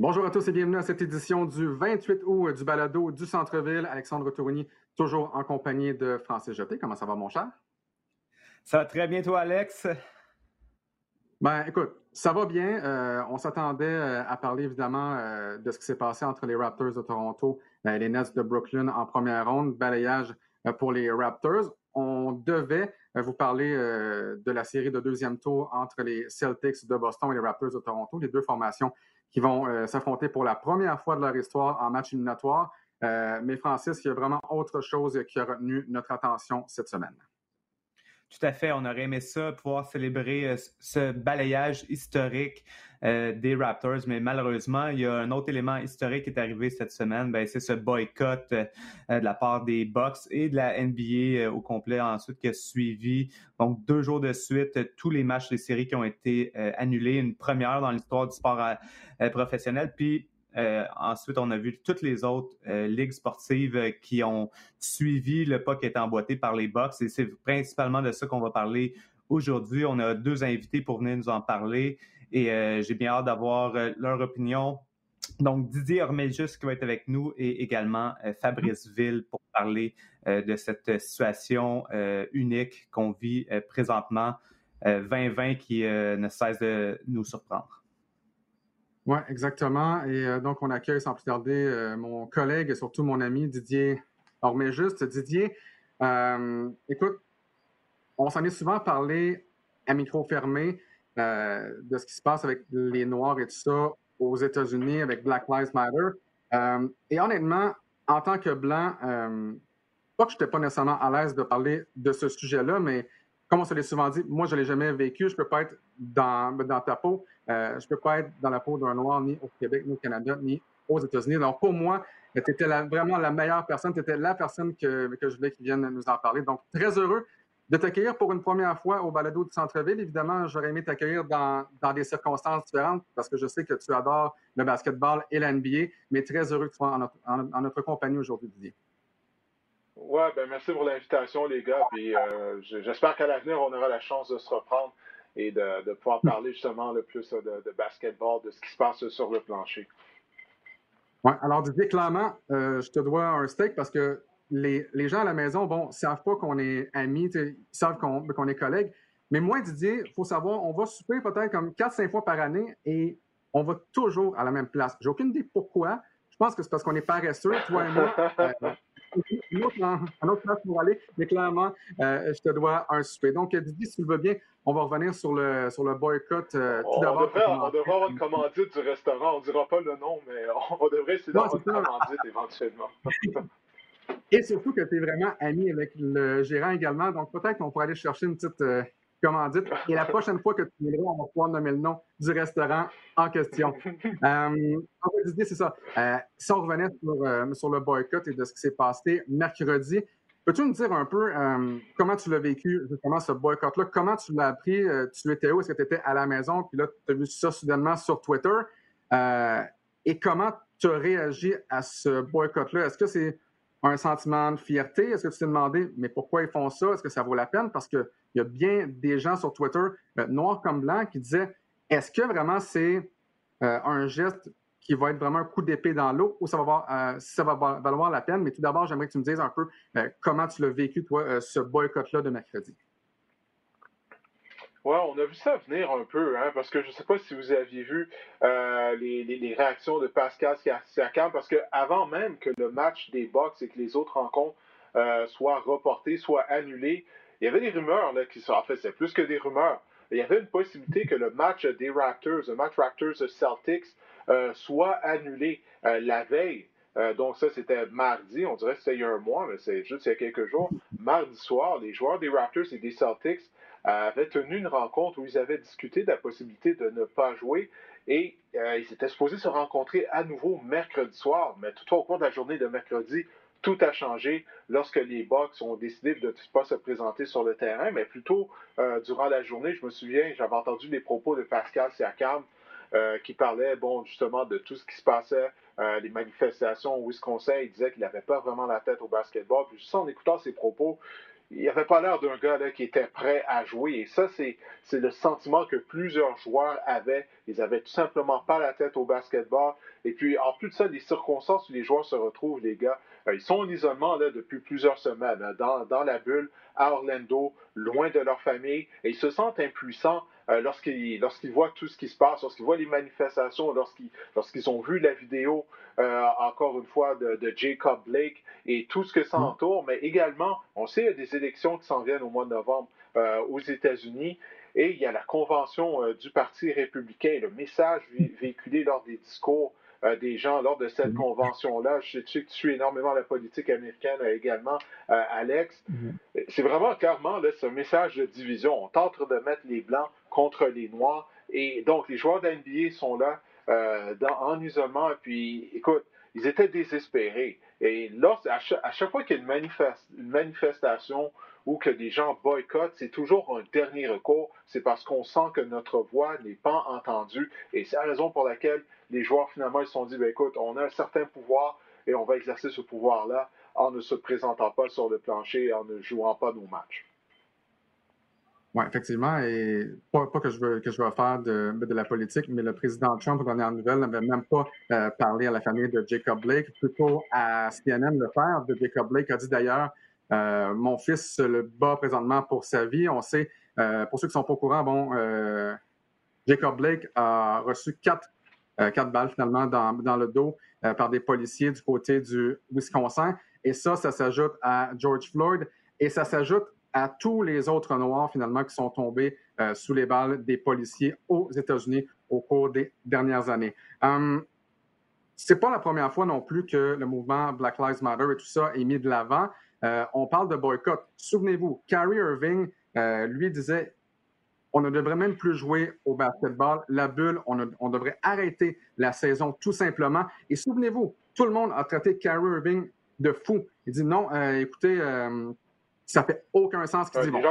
Bonjour à tous et bienvenue à cette édition du 28 août du balado du Centre-Ville. Alexandre Tourigny, toujours en compagnie de Francis Jeté. Comment ça va, mon cher? Ça va très bien, toi, Alex? Ben, écoute, ça va bien. Euh, on s'attendait euh, à parler évidemment euh, de ce qui s'est passé entre les Raptors de Toronto et les Nets de Brooklyn en première ronde. Balayage pour les Raptors. On devait vous parler de la série de deuxième tour entre les Celtics de Boston et les Raptors de Toronto, les deux formations qui vont s'affronter pour la première fois de leur histoire en match éliminatoire. mais Francis, il y a vraiment autre chose qui a retenu notre attention cette semaine. Tout à fait. On aurait aimé ça, pouvoir célébrer euh, ce balayage historique euh, des Raptors, mais malheureusement, il y a un autre élément historique qui est arrivé cette semaine. Ben, c'est ce boycott euh, de la part des Bucks et de la NBA au complet ensuite qui a suivi. Donc, deux jours de suite, tous les matchs des séries qui ont été annulés. Une première dans l'histoire du sport professionnel. Puis, euh, ensuite, on a vu toutes les autres euh, ligues sportives euh, qui ont suivi le pas qui est emboîté par les Bucks. Et c'est principalement de ça qu'on va parler aujourd'hui. On a deux invités pour venir nous en parler et j'ai bien hâte d'avoir leur opinion. Donc, Didier Orméjus qui va être avec nous et également Fabrice Ville pour parler de cette situation unique qu'on vit présentement, 2020 qui ne cesse de nous surprendre. Oui, exactement. Et euh, donc, on accueille sans plus tarder euh, mon collègue et surtout mon ami Didier juste Didier, euh, écoute, on s'en est souvent parlé à micro fermé de ce qui se passe avec les Noirs et tout ça aux États-Unis avec Black Lives Matter. et honnêtement, en tant que Blanc, pas que je n'étais pas nécessairement à l'aise de parler de ce sujet-là, mais comme on se l'est souvent dit, moi, je ne l'ai jamais vécu, je ne peux pas être dans, ta peau. Euh, je ne peux pas être dans la peau d'un Noir ni au Québec, ni au Canada, ni aux États-Unis. Donc, pour moi, tu étais vraiment la meilleure personne. Tu étais la personne que, je voulais qui vienne nous en parler. Donc, très heureux de t'accueillir pour une première fois au balado du centre-ville. Évidemment, j'aurais aimé t'accueillir dans, des circonstances différentes parce que je sais que tu adores le basketball et la NBA, mais très heureux que tu sois en notre, en, notre compagnie aujourd'hui, Didier. Ouais, ben merci pour l'invitation, les gars. Puis euh, j'espère qu'à l'avenir, on aura la chance de se reprendre et de, pouvoir parler justement le plus de, basketball, de ce qui se passe sur le plancher. Oui, alors Didier, clairement, euh, je te dois un steak parce que les, gens à la maison, bon, ne savent pas qu'on est amis, ils savent qu'on est collègues. Mais moi, Didier, il faut savoir, on va souper peut-être comme 4-5 fois par année et on va toujours à la même place. J'ai aucune idée pourquoi. Je pense que c'est parce qu'on est paresseux, toi et moi. Euh, une autre, autre place pour aller, mais clairement, euh, je te dois un souper. Donc, Didier, si tu le veux bien, on va revenir sur le, sur le boycott. Euh, on, devrait, on, devrait, avoir une commandite du restaurant. On ne dira pas le nom, mais on, devrait essayer d'avoir une commandite éventuellement. Et surtout que tu es vraiment ami avec le gérant également. Donc, peut-être qu'on pourrait aller chercher une petite euh, commandite. Et la prochaine fois que tu viendras, on va pouvoir nommer le nom du restaurant en question. euh, en fait, Didier, c'est ça. Euh, si on revenait sur, sur le boycott et de ce qui s'est passé mercredi, Peux-tu nous dire un peu euh, comment tu l'as vécu, justement, ce boycott-là? Comment tu l'as appris? Euh, tu étais où? Est-ce que tu étais à la maison? Puis là, tu as vu ça soudainement sur Twitter. Euh, et comment tu as réagi à ce boycott-là? Est-ce que c'est un sentiment de fierté? Est-ce que tu t'es demandé, mais pourquoi ils font ça? Est-ce que ça vaut la peine? Parce qu'il y a bien des gens sur Twitter, noirs comme blancs, qui disaient, est-ce que vraiment c'est un geste qui va être vraiment un coup d'épée dans l'eau ou ça va, euh, ça va valoir la peine? Mais tout d'abord, j'aimerais que tu me dises un peu euh, comment tu l'as vécu, toi, euh, ce boycott-là de mercredi. Oui, on a vu ça venir un peu, hein, parce que je ne sais pas si vous aviez vu les, réactions de Pascal Siakam, parce qu'avant même que le match des Bucks et que les autres rencontres soient reportées, soient annulées, il y avait des rumeurs là, qui sont, en fait, c'est plus que des rumeurs. Il y avait une possibilité que le match des Raptors, le match Raptors-Celtics, euh, soit annulé euh, la veille. Euh, donc ça, c'était mardi, on dirait que c'était il y a un mois, mais c'est juste il y a quelques jours. Mardi soir, les joueurs des Raptors et des Celtics avaient tenu une rencontre où ils avaient discuté de la possibilité de ne pas jouer et ils étaient supposés se rencontrer à nouveau mercredi soir. Mais tout au cours de la journée de mercredi, tout a changé lorsque les Bucks ont décidé de ne pas se présenter sur le terrain, mais plutôt durant la journée. Je me souviens, j'avais entendu les propos de Pascal Siakam euh, qui parlait, bon, justement, de tout ce qui se passait, euh, les manifestations au Wisconsin. Il disait qu'il n'avait pas vraiment la tête au basketball. Puis juste en écoutant ses propos, il n'avait pas l'air d'un gars qui était prêt à jouer. Et ça, c'est, c'est le sentiment que plusieurs joueurs avaient. Ils avaient tout simplement pas la tête au basketball. Et puis, en plus de ça, les circonstances où les joueurs se retrouvent, les gars, euh, ils sont en isolement depuis plusieurs semaines, hein, dans, dans, la bulle, à Orlando, loin de leur famille, et ils se sentent impuissants euh, lorsqu'ils, lorsqu'ils voient tout ce qui se passe, lorsqu'ils voient les manifestations, lorsqu'ils, lorsqu'ils ont vu la vidéo, euh, encore une fois, de, de, Jacob Blake et tout ce que ça mm. entoure, mais également, on sait qu'il y a des élections qui s'en viennent au mois de novembre euh, aux États-Unis. Et il y a la convention euh, du Parti républicain, le message véhiculé lors des discours euh, des gens lors de cette mm. convention-là. Je sais que tu suis énormément la politique américaine également, Alex. Mm. C'est vraiment clairement là, ce message de division. On tente de mettre les Blancs contre les Noirs. Et donc, les joueurs d'NBA sont là dans, en isolement. Et puis, écoute, ils étaient désespérés. Et là, à chaque, fois qu'il y a une, une, manifestation ou que des gens boycottent, c'est toujours un dernier recours. C'est parce qu'on sent que notre voix n'est pas entendue. Et c'est la raison pour laquelle les joueurs, finalement, ils se sont dit, ben, écoute, on a un certain pouvoir et on va exercer ce pouvoir-là en ne se présentant pas sur le plancher et en ne jouant pas nos matchs. Oui, effectivement. Et pas, que je veux que je veux faire de, la politique, mais le président Trump, aux dernières nouvelles, n'avait même pas euh, parlé à la famille de Jacob Blake, plutôt à CNN, le père de Jacob Blake a dit d'ailleurs Mon fils le bat présentement pour sa vie. On sait, euh, pour ceux qui sont pas au courant, bon, Jacob Blake a reçu quatre, balles finalement dans, le dos par des policiers du côté du Wisconsin. Et ça, ça s'ajoute à George Floyd et ça s'ajoute à tous les autres Noirs, finalement, qui sont tombés euh, sous les balles des policiers aux États-Unis au cours des dernières années. Um, c'est pas la première fois non plus que le mouvement Black Lives Matter et tout ça est mis de l'avant. Euh, on parle de boycott. Souvenez-vous, Kyrie Irving, euh, lui disait on ne devrait même plus jouer au basketball. La bulle, on, on devrait arrêter la saison tout simplement. Et souvenez-vous, tout le monde a traité Kyrie Irving de fou. Il dit non, écoutez, ça fait aucun sens qu'ils disent, bon, que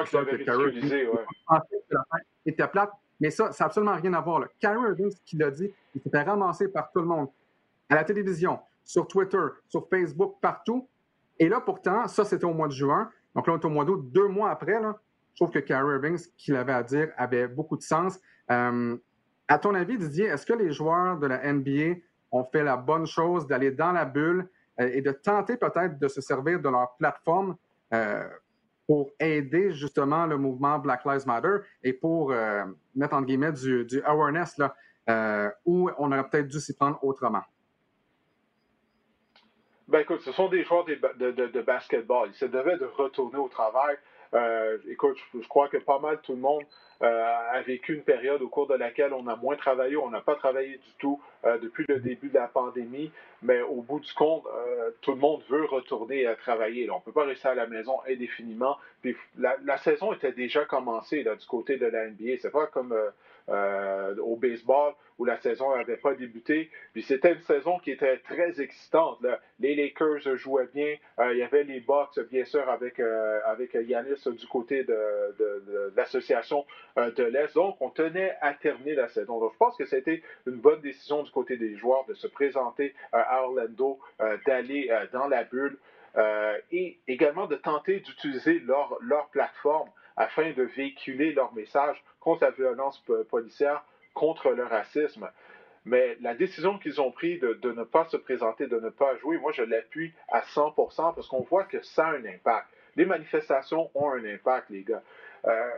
ouais. était plate. Mais ça, ça n'a absolument rien à voir. Là. Kyrie Irving, ce qu'il a dit, il s'était ramassé par tout le monde. À la télévision, sur Twitter, sur Facebook, partout. Et là, pourtant, ça, c'était au mois de juin. Donc là, on est au mois d'août, deux mois après. Je trouve que Kyrie Irving, ce qu'il avait à dire avait beaucoup de sens. Euh, à ton avis, Didier, est-ce que les joueurs de la NBA ont fait la bonne chose d'aller dans la bulle euh, et de tenter peut-être de se servir de leur plateforme euh, pour aider justement le mouvement Black Lives Matter et pour mettre en guillemets du, awareness là, où on aurait peut-être dû s'y prendre autrement? Ben écoute, ce sont des joueurs de, de, basketball. Ils se devaient de retourner au travail. Euh, écoute, je, crois que pas mal tout le monde a vécu une période au cours de laquelle on a moins travaillé, on n'a pas travaillé du tout depuis le début de la pandémie mais au bout du compte, euh, tout le monde veut retourner à travailler. on ne peut pas rester à la maison indéfiniment. Puis la, saison était déjà commencée là, du côté de la NBA. C'est pas comme euh, euh, au baseball où la saison n'avait pas débuté. Puis c'était une saison qui était très excitante. Les Lakers jouaient bien. il y avait les Bucks, bien sûr, avec, avec Yanis du côté de, de l'association de l'Est. Donc, on tenait à terminer la saison. Donc, je pense que c'était une bonne décision du côté des joueurs de se présenter à Orlando euh, d'aller euh, dans la bulle euh, et également de tenter d'utiliser leur, plateforme afin de véhiculer leur message contre la violence policière, contre le racisme. Mais la décision qu'ils ont prise de, ne pas se présenter, de ne pas jouer, moi je l'appuie à 100% parce qu'on voit que ça a un impact. Les manifestations ont un impact, les gars. Euh,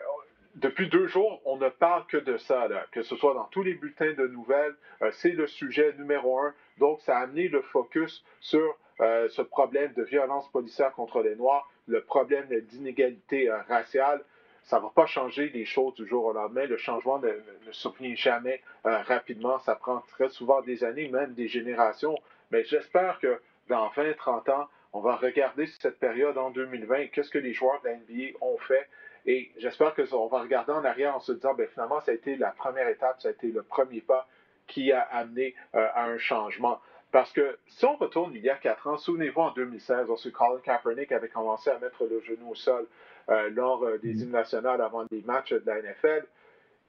depuis deux jours, on ne parle que de ça, que ce soit dans tous les bulletins de nouvelles. Euh, c'est le sujet numéro un. Donc, ça a amené le focus sur euh, ce problème de violence policière contre les Noirs, le problème d'inégalité euh, raciale. Ça ne va pas changer les choses du jour au lendemain. Le changement ne, ne survient jamais rapidement. Ça prend très souvent des années, même des générations. Mais j'espère que dans 20, 30 ans, on va regarder cette période en 2020. Qu'est-ce que les joueurs de la NBA ont fait? Et j'espère qu'on va regarder en arrière en se disant, ben, finalement, ça a été la première étape, ça a été le premier pas qui a amené euh, à un changement. Parce que si on retourne il y a quatre ans, souvenez-vous en 2016, lorsque Colin Kaepernick avait commencé à mettre le genou au sol euh, lors euh, des mm. hymnes nationales avant des matchs de la NFL,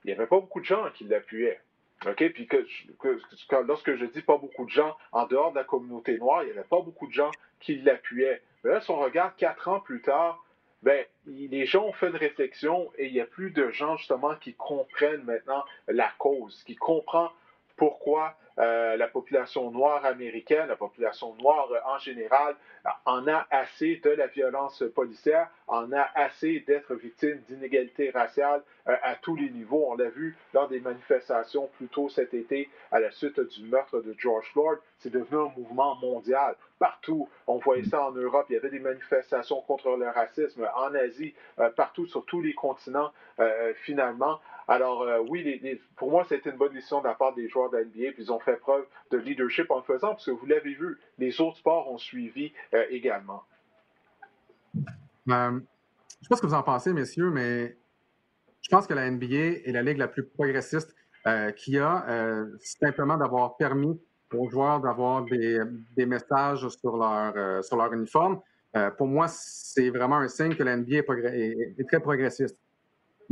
il n'y avait pas beaucoup de gens qui l'appuyaient. OK? Puis que, lorsque je dis pas beaucoup de gens, en dehors de la communauté noire, il n'y avait pas beaucoup de gens qui l'appuyaient. Mais là, si on regarde quatre ans plus tard, ben, les gens ont fait une réflexion et il y a plus de gens justement qui comprennent maintenant la cause, qui comprennent pourquoi euh, la population noire américaine, la population noire en général, en a assez de la violence policière, en a assez d'être victime d'inégalités raciales euh, à tous les niveaux. On l'a vu lors des manifestations plus tôt cet été à la suite du meurtre de George Floyd. C'est devenu un mouvement mondial. Partout, on voyait ça en Europe, il y avait des manifestations contre le racisme, en Asie, euh, partout sur tous les continents, finalement. Alors euh, oui, pour moi, c'était une bonne décision de la part des joueurs de l'NBA, puis ils ont fait preuve de leadership en le faisant, parce que vous l'avez vu, les autres sports ont suivi euh, également. Euh, je ne sais pas ce que vous en pensez, messieurs, mais je pense que la NBA est la ligue la plus progressiste qu'il y a, simplement d'avoir permis aux joueurs d'avoir des, messages sur leur, sur leur uniforme. pour moi, c'est vraiment un signe que la NBA est très progressiste.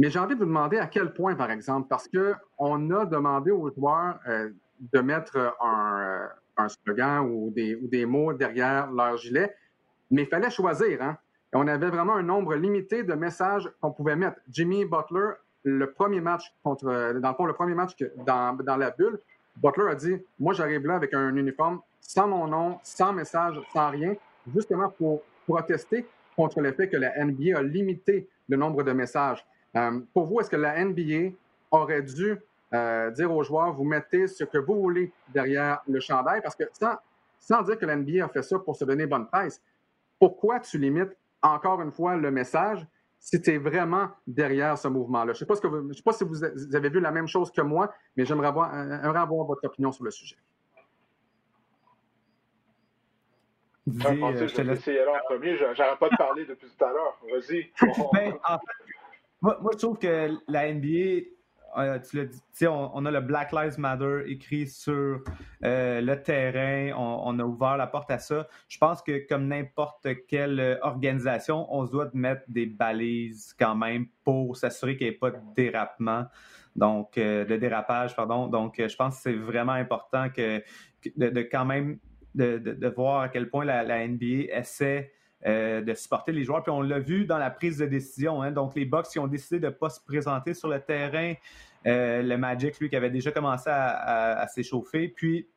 Mais j'ai envie de vous demander à quel point, par exemple, parce qu'on a demandé aux joueurs euh, de mettre un, slogan ou des, mots derrière leur gilet, mais il fallait choisir. Hein? On avait vraiment un nombre limité de messages qu'on pouvait mettre. Jimmy Butler, le premier match contre, dans le fond, le premier match dans la bulle, Butler a dit Moi, j'arrive là avec un uniforme sans mon nom, sans message, sans rien, justement pour protester contre le fait que la NBA a limité le nombre de messages. Euh, pour vous, est-ce que la NBA aurait dû euh, dire aux joueurs, vous mettez ce que vous voulez derrière le chandail? Parce que sans, sans dire que la NBA a fait ça pour se donner bonne presse, pourquoi tu limites encore une fois le message si tu es vraiment derrière ce mouvement-là? Je ne sais, sais, pas si vous avez vu la même chose que moi, mais j'aimerais avoir, avoir votre opinion sur le sujet. je euh, je vais laisser aller en premier. J'arrête pas de parler depuis tout à l'heure. Vas-y. Ben, moi, je trouve que la NBA, tu l'as dit, on, on, a le Black Lives Matter écrit sur euh, le terrain, on, a ouvert la porte à ça. Je pense que comme n'importe quelle organisation, on se doit de mettre des balises quand même pour s'assurer qu'il n'y ait pas de dérapement, donc euh, de dérapage, pardon. Donc, je pense que c'est vraiment important que, de, quand même de, de, voir à quel point la, la NBA essaie euh, de supporter les joueurs. Puis on l'a vu dans la prise de décision. Hein. Donc les Bucks qui ont décidé de ne pas se présenter sur le terrain. Euh, le Magic, lui, qui avait déjà commencé à, s'échauffer. Puis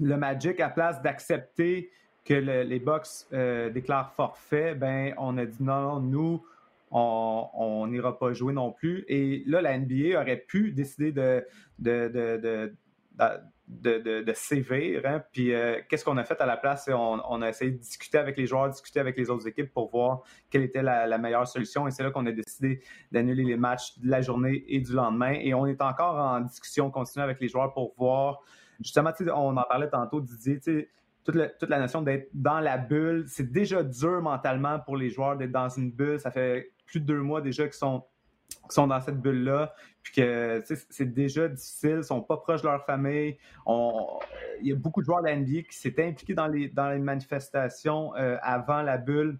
le Magic, à place d'accepter que les Bucks euh, déclarent forfait, ben on a dit non, nous, on n'ira pas jouer non plus. Et là, la NBA aurait pu décider de, de de, de, sévir. Hein. Puis euh, qu'est-ce qu'on a fait à la place? On, a essayé de discuter avec les joueurs, discuter avec les autres équipes pour voir quelle était la, meilleure solution. Et c'est là qu'on a décidé d'annuler les matchs de la journée et du lendemain. Et on est encore en discussion continue avec les joueurs pour voir. Justement, on en parlait tantôt, Didier, toute toute la notion d'être dans la bulle. C'est déjà dur mentalement pour les joueurs d'être dans une bulle. Ça fait plus de deux mois déjà qu'ils sont qui sont dans cette bulle-là, puis que c'est déjà difficile, ils sont pas proches de leur famille. il y a beaucoup de joueurs de la NBA qui s'étaient impliqués dans les, dans les manifestations euh, avant la bulle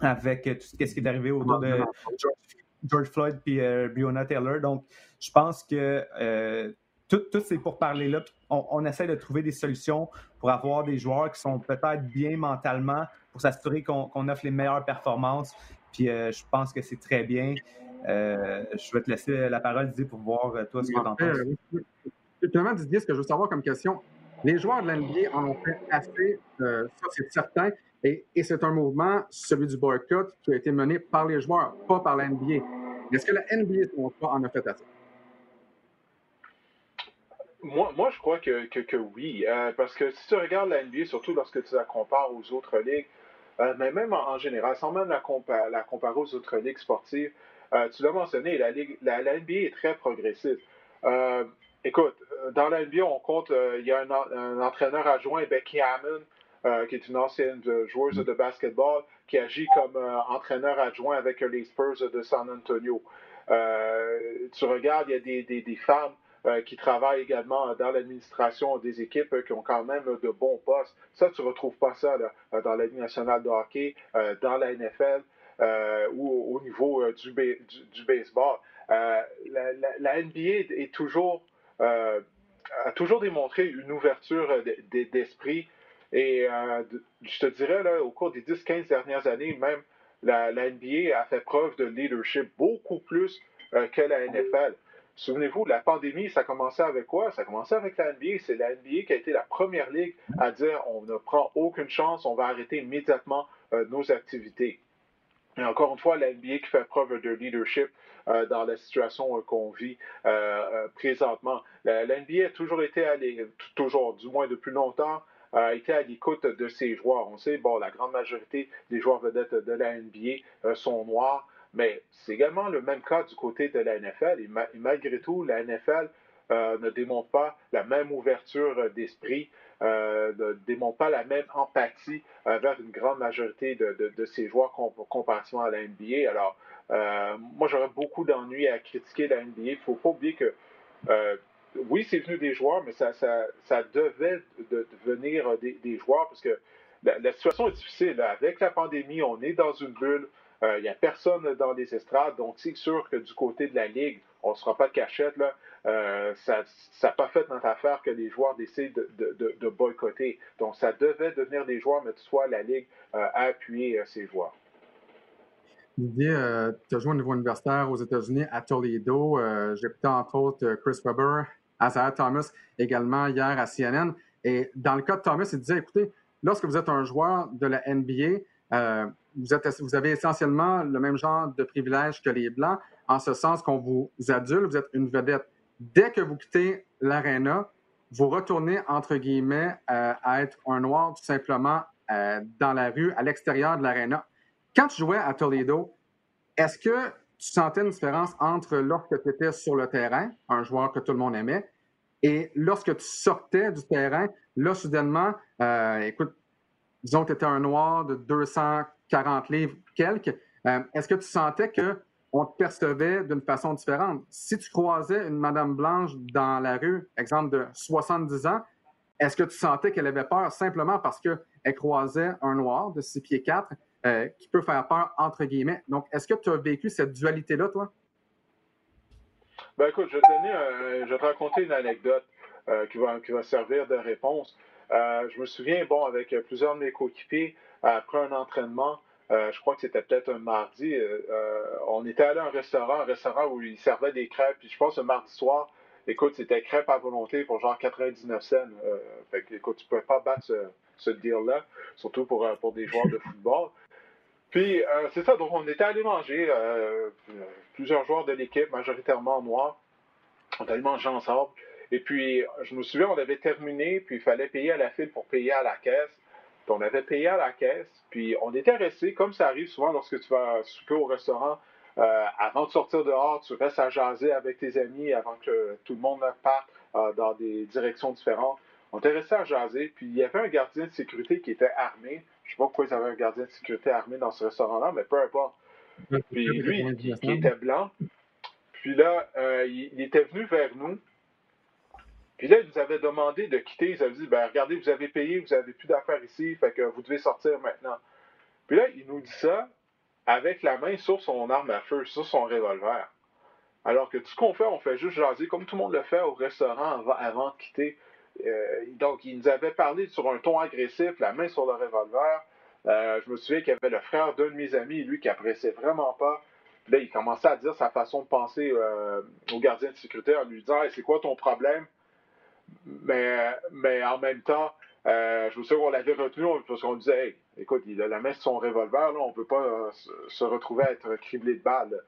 avec tout ce qui est arrivé autour de George, Floyd et euh, Breonna Taylor. Donc, je pense que euh, tout, tout ces pourparlers-là, on, on, essaie de trouver des solutions pour avoir des joueurs qui sont peut-être bien mentalement pour s'assurer qu'on offre les meilleures performances. Puis je pense que c'est très bien. Euh, je vais te laisser la parole, Didier, pour voir euh, toi ce que tu en penses. Justement, Didier, ce que je veux savoir comme question, les joueurs de l'NBA en ont fait assez, euh, ça c'est certain, et, c'est un mouvement, celui du boycott, qui a été mené par les joueurs, pas par la NBA. Est-ce que la NBA, en a fait assez? Moi, moi, je crois que, que, oui, parce que si tu regardes la NBA, surtout lorsque tu la compares aux autres ligues, mais même en, général, sans même la, la comparer aux autres ligues sportives, euh, tu l'as mentionné, la, NBA est très progressive. Euh, écoute, euh, dans la NBA, on compte, il y a un, entraîneur adjoint, Becky Hammond, qui est une ancienne joueuse de basketball, qui agit comme entraîneur adjoint avec les Spurs de San Antonio. tu regardes, il y a des, femmes qui travaillent également dans l'administration des équipes qui ont quand même de bons postes. Ça, tu ne retrouves pas ça dans la Ligue nationale de hockey, dans la NFL. Euh, ou au, niveau euh, du, baseball. Euh, la, NBA a toujours démontré une ouverture d'esprit. Et je te dirais, au cours des 10-15 dernières années, même la, NBA a fait preuve de leadership beaucoup plus euh, que la NFL. Souvenez-vous, la pandémie, ça commençait avec quoi? Ça commençait avec la NBA. C'est la NBA qui a été la première ligue à dire on ne prend aucune chance, on va arrêter immédiatement nos activités. Et encore une fois, la NBA qui fait preuve de leadership euh, dans la situation euh, qu'on vit présentement. La, NBA a toujours été à toujours, du moins depuis longtemps, a été à l'écoute de ses joueurs. On sait, bon, la grande majorité des joueurs vedettes de la NBA sont noirs. Mais c'est également le même cas du côté de la NFL. Et, malgré tout, la NFL euh, ne démontre pas la même ouverture d'esprit, euh, ne démontre pas la même empathie vers une grande majorité de, de, ses joueurs comparativement à la NBA. Alors, euh, moi, j'aurais beaucoup d'ennuis à critiquer la NBA. Il ne faut pas oublier que, oui, c'est venu des joueurs, mais ça, ça, ça devait devenir des, des, joueurs parce que la situation est difficile. Avec la pandémie, on est dans une bulle. Il euh, n'y a personne dans les estrades, donc c'est sûr que du côté de la Ligue, on ne sera pas de cachette. Là. Euh, ça n'a pas fait notre affaire que les joueurs décident de, boycotter. Donc, ça devait devenir des joueurs, mais toutefois, la Ligue euh, a appuyé ces joueurs. Didier, tu as joué au niveau universitaire aux États-Unis à Toledo. J'ai écouté entre autres Chris Webber, Isaiah Thomas également hier à CNN. Et dans le cas de Thomas, il disait écoutez, lorsque vous êtes un joueur de la NBA, vous, avez essentiellement le même genre de privilèges que les Blancs, en ce sens qu'on vous adule, vous êtes une vedette. Dès que vous quittez l'aréna, vous retournez, entre guillemets, euh, à être un noir tout simplement euh, dans la rue, à l'extérieur de l'aréna. Quand tu jouais à Toledo, est-ce que tu sentais une différence entre lorsque tu étais sur le terrain, un joueur que tout le monde aimait, et lorsque tu sortais du terrain, là, soudainement, euh, écoute, disons que tu étais un noir de 240 livres quelques, euh, est-ce que tu sentais qu'on te percevait d'une façon différente? Si tu croisais une Madame Blanche dans la rue, exemple de 70 ans, est-ce que tu sentais qu'elle avait peur simplement parce qu'elle croisait un noir de 6 pieds 4 euh, qui peut faire peur, entre guillemets? Donc, est-ce que tu as vécu cette dualité-là, toi? Ben écoute, je, tenais, euh, je vais te raconter une anecdote qui, va, qui va servir de réponse. Euh, je me souviens, bon, avec plusieurs de mes coéquipiers, après un entraînement, euh, je crois que c'était peut-être un mardi, euh, on était allé à un restaurant, un restaurant où ils servaient des crêpes. Puis je pense que mardi soir, écoute, c'était crêpes à volonté pour genre 99 cents. fait que, écoute, tu ne pouvais pas battre ce, deal-là, surtout pour, pour des joueurs de football. Puis, c'est ça, donc on était allé manger, plusieurs joueurs de l'équipe, majoritairement noirs. On est allé manger ensemble. Et puis, je me souviens, on avait terminé, puis il fallait payer à la file pour payer à la caisse. Puis on avait payé à la caisse, puis on était resté, comme ça arrive souvent lorsque tu vas souper au restaurant, euh, avant de sortir dehors, tu restes à jaser avec tes amis avant que tout le monde parte euh, dans des directions différentes. On était resté à jaser, puis il y avait un gardien de sécurité qui était armé. Je ne sais pas pourquoi ils avaient un gardien de sécurité armé dans ce restaurant-là, mais peu importe. Puis lui, qui, était blanc, puis là, euh, il, était venu vers nous, puis là, ils nous avaient demandé de quitter. Ils avaient dit ben, regardez, vous avez payé, vous n'avez plus d'affaires ici, fait que vous devez sortir maintenant. Puis là, il nous dit ça avec la main sur son arme à feu, sur son revolver. Alors que tout ce qu'on fait, on fait juste jaser, comme tout le monde le fait au restaurant avant, de quitter. Euh, donc, il nous avait parlé sur un ton agressif, la main sur le revolver. Euh, je me souviens qu'il y avait le frère d'un de mes amis, lui, qui appréciait vraiment pas. Là, il commençait à dire sa façon de penser euh, au gardien de sécurité en lui disant C'est quoi ton problème? Mais, en même temps, euh, je me souviens qu'on l'avait retenu parce qu'on disait hey, écoute, il a la main sur son revolver, là, on ne peut pas euh, se retrouver à être criblé de balles.